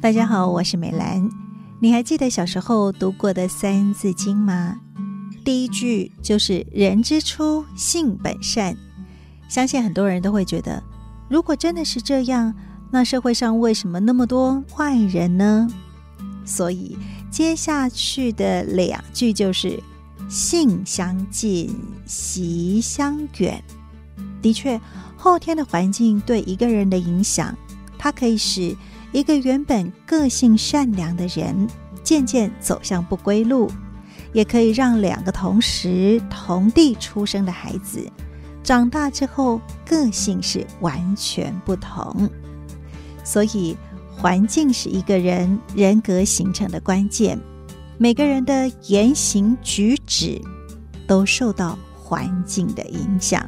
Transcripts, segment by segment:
大家好，我是美兰。你还记得小时候读过的《三字经》吗？第一句就是“人之初，性本善”。相信很多人都会觉得，如果真的是这样，那社会上为什么那么多坏人呢？所以接下去的两句就是“性相近，习相远”。的确，后天的环境对一个人的影响，它可以使一个原本个性善良的人渐渐走向不归路，也可以让两个同时同地出生的孩子长大之后个性是完全不同。所以，环境是一个人人格形成的关键，每个人的言行举止都受到环境的影响。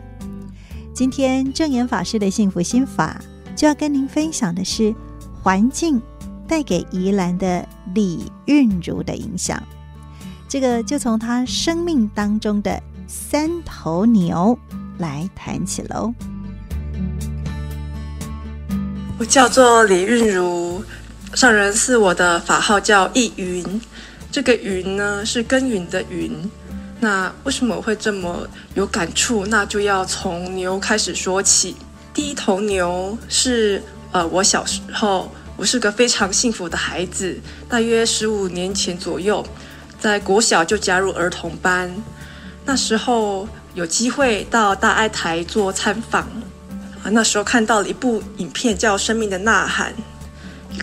今天证严法师的幸福心法就要跟您分享的是。环境带给宜兰的李韵如的影响，这个就从他生命当中的三头牛来谈起喽。我叫做李韵如，上人是我的法号叫逸云，这个云呢是耕耘的云。那为什么我会这么有感触？那就要从牛开始说起。第一头牛是。呃，我小时候，我是个非常幸福的孩子。大约十五年前左右，在国小就加入儿童班。那时候有机会到大爱台做参访，啊，那时候看到了一部影片叫《生命的呐喊》，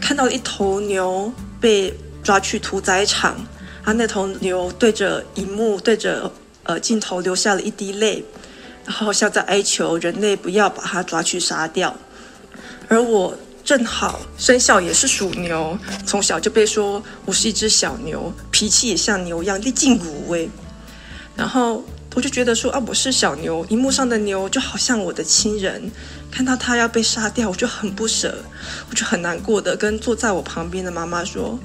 看到了一头牛被抓去屠宰场，啊，那头牛对着荧幕，对着呃镜头流下了一滴泪，然后像在哀求人类不要把它抓去杀掉。而我正好生肖也是属牛，从小就被说我是一只小牛，脾气也像牛一样，力劲无威。然后我就觉得说啊，我是小牛，荧幕上的牛就好像我的亲人，看到他要被杀掉，我就很不舍，我就很难过的跟坐在我旁边的妈妈说：“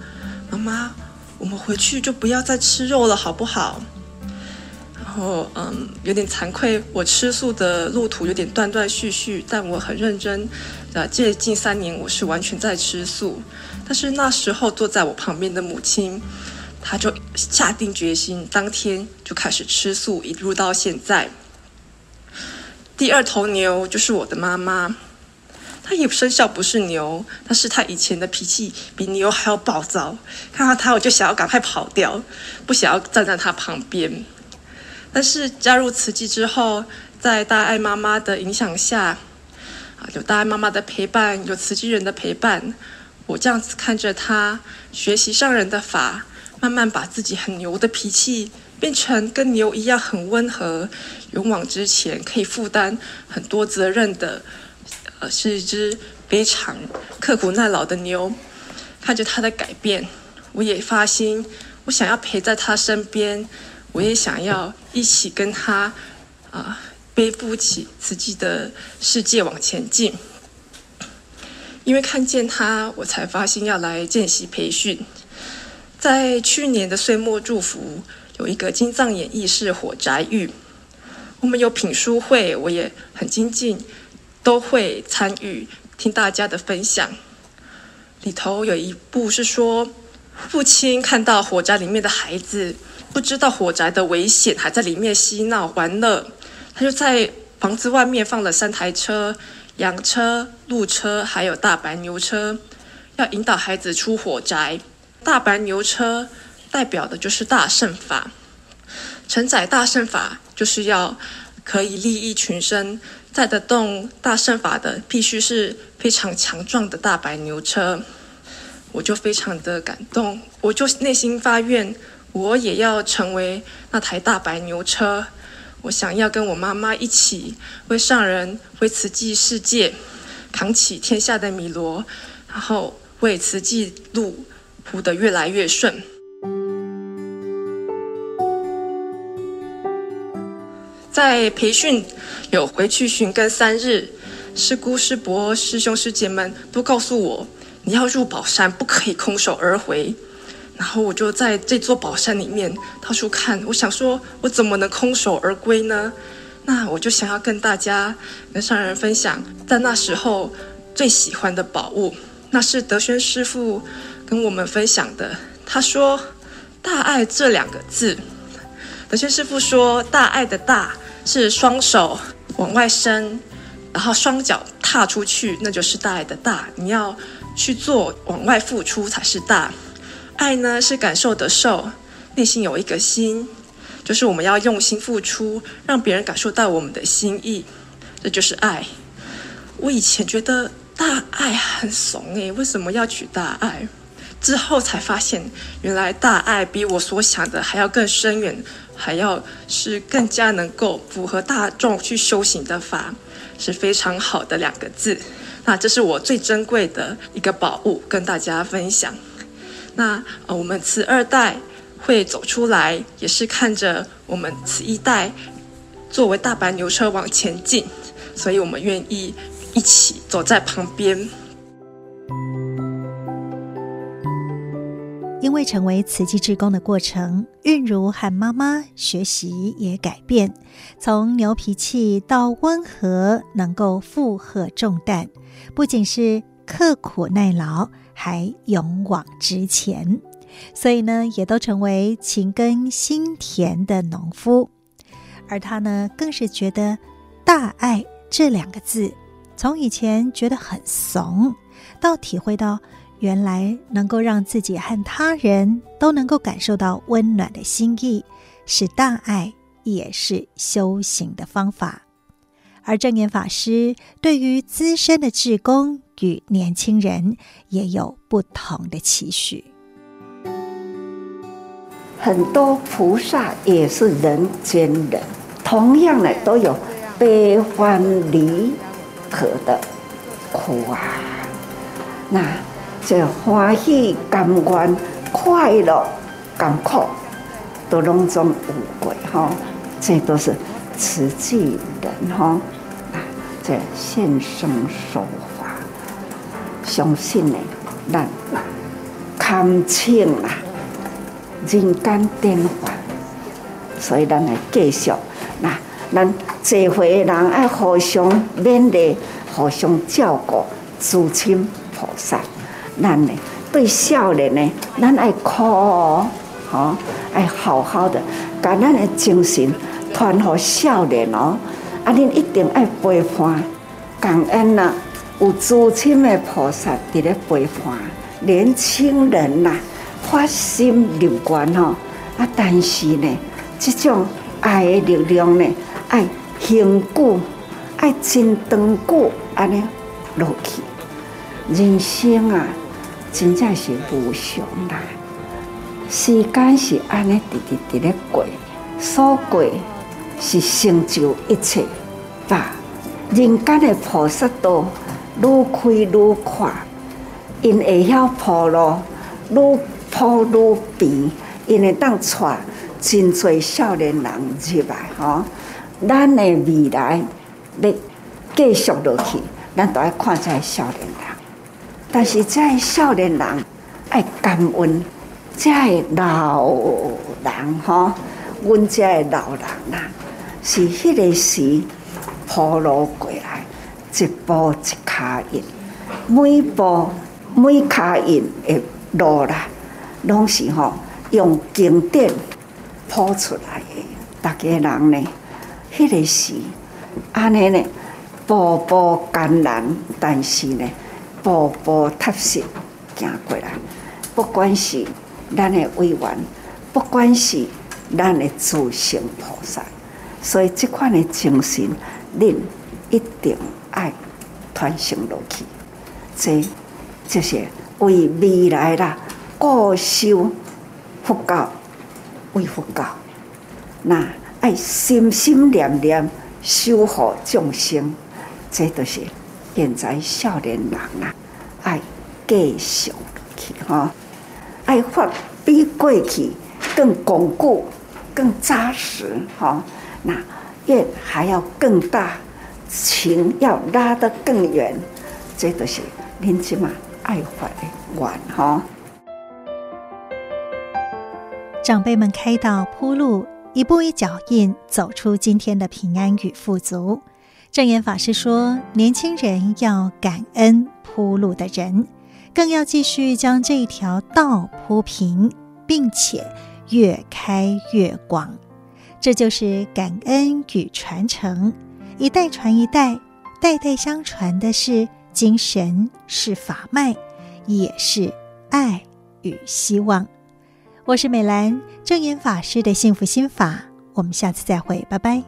妈妈，我们回去就不要再吃肉了，好不好？”然后嗯，有点惭愧，我吃素的路途有点断断续续，但我很认真。呃，这近三年我是完全在吃素，但是那时候坐在我旁边的母亲，她就下定决心，当天就开始吃素，一路到现在。第二头牛就是我的妈妈，她也生肖不是牛，但是她以前的脾气比牛还要暴躁，看到她我就想要赶快跑掉，不想要站在她旁边。但是加入慈济之后，在大爱妈妈的影响下。有大爱妈妈的陪伴，有慈济人的陪伴，我这样子看着他学习上人的法，慢慢把自己很牛的脾气变成跟牛一样很温和、勇往直前，可以负担很多责任的，呃，是一只非常刻苦耐劳的牛。看着他的改变，我也发心，我想要陪在他身边，我也想要一起跟他啊。背负起自己的世界往前进，因为看见他，我才发现要来见习培训。在去年的岁末祝福，有一个金藏演义是火宅喻，我们有品书会，我也很精进，都会参与听大家的分享。里头有一部是说，父亲看到火宅里面的孩子，不知道火宅的危险，还在里面嬉闹玩乐。他就在房子外面放了三台车，羊车、鹿车，还有大白牛车，要引导孩子出火宅。大白牛车代表的就是大圣法，承载大圣法就是要可以利益群生，载得动大圣法的必须是非常强壮的大白牛车。我就非常的感动，我就内心发愿，我也要成为那台大白牛车。我想要跟我妈妈一起为上人、为慈济世界扛起天下的米罗，然后为慈济路铺得越来越顺。在培训有回去寻根三日，师姑、师伯、师兄、师姐们都告诉我，你要入宝山，不可以空手而回。然后我就在这座宝山里面到处看，我想说，我怎么能空手而归呢？那我就想要跟大家、跟上人分享，在那时候最喜欢的宝物，那是德轩师父跟我们分享的。他说：“大爱这两个字，德轩师父说，大爱的大是双手往外伸，然后双脚踏出去，那就是大爱的大。你要去做，往外付出才是大。爱呢，是感受的受，内心有一个心，就是我们要用心付出，让别人感受到我们的心意，这就是爱。我以前觉得。”大爱很怂诶，为什么要取大爱？之后才发现，原来大爱比我所想的还要更深远，还要是更加能够符合大众去修行的法，是非常好的两个字。那这是我最珍贵的一个宝物，跟大家分享。那呃，我们慈二代会走出来，也是看着我们慈一代作为大白牛车往前进，所以我们愿意。一起走在旁边，因为成为慈济志工的过程，韵如和妈妈学习也改变，从牛脾气到温和，能够负荷重担，不仅是刻苦耐劳，还勇往直前，所以呢，也都成为勤耕心田的农夫。而他呢，更是觉得“大爱”这两个字。从以前觉得很怂，到体会到原来能够让自己和他人都能够感受到温暖的心意，是大爱，也是修行的方法。而证严法师对于资深的志工与年轻人也有不同的期许。很多菩萨也是人间人，同样的都有悲欢离。合的苦啊，那这欢喜、感官、快乐、甘苦，都拢总有过哈。这都是慈济人哈。啊，这现身说法，相信呢，咱堪称啊人间典范。所以咱来继续那。咱这回人爱互相勉励，互相照顾，诸亲菩萨。咱呢对少年呢，咱爱靠哦，吼，爱好好的，把咱的精神传给少年哦。啊，恁一定爱陪伴，感恩呐，有诸亲的菩萨伫咧陪伴，年轻人呐，发心入观吼。啊，但是呢，这种爱的力量呢。爱恒久，爱真长久，安尼落去。人生啊，真正是无常啦。时间是安尼直直直咧过，所过是成就一切。把人间的菩萨道愈开愈宽，因会晓铺路，愈铺愈平，因会当带真侪少年人入来，吼。咱的未来要继续落去，咱都要看这少年人。但是这少年人爱感恩，这老人哈，阮这老人啊，是迄个时铺路过来，一步一脚印，每步每脚印的路啦，拢是吼用经典铺出来的，大家人呢？迄个时，安尼呢，步步艰难，但是呢，步步踏实行过来。不管是咱的委员，不管是咱的诸圣菩萨，所以这款的精神，恁一定爱传承落去。这就是为未来啦，固修佛教，为佛教，那。爱心心念念守护众生，这都是现在少年人啊，爱继续去哈，爱发比过去更巩固、更扎实哈。那愿还要更大，情要拉得更远，这都是恁即嘛爱发的愿哈。长辈们开道铺路。一步一脚印走出今天的平安与富足。证严法师说：“年轻人要感恩铺路的人，更要继续将这一条道铺平，并且越开越广。这就是感恩与传承，一代传一代，代代相传的是精神，是法脉，也是爱与希望。我是美兰，正言法师的幸福心法，我们下次再会，拜拜。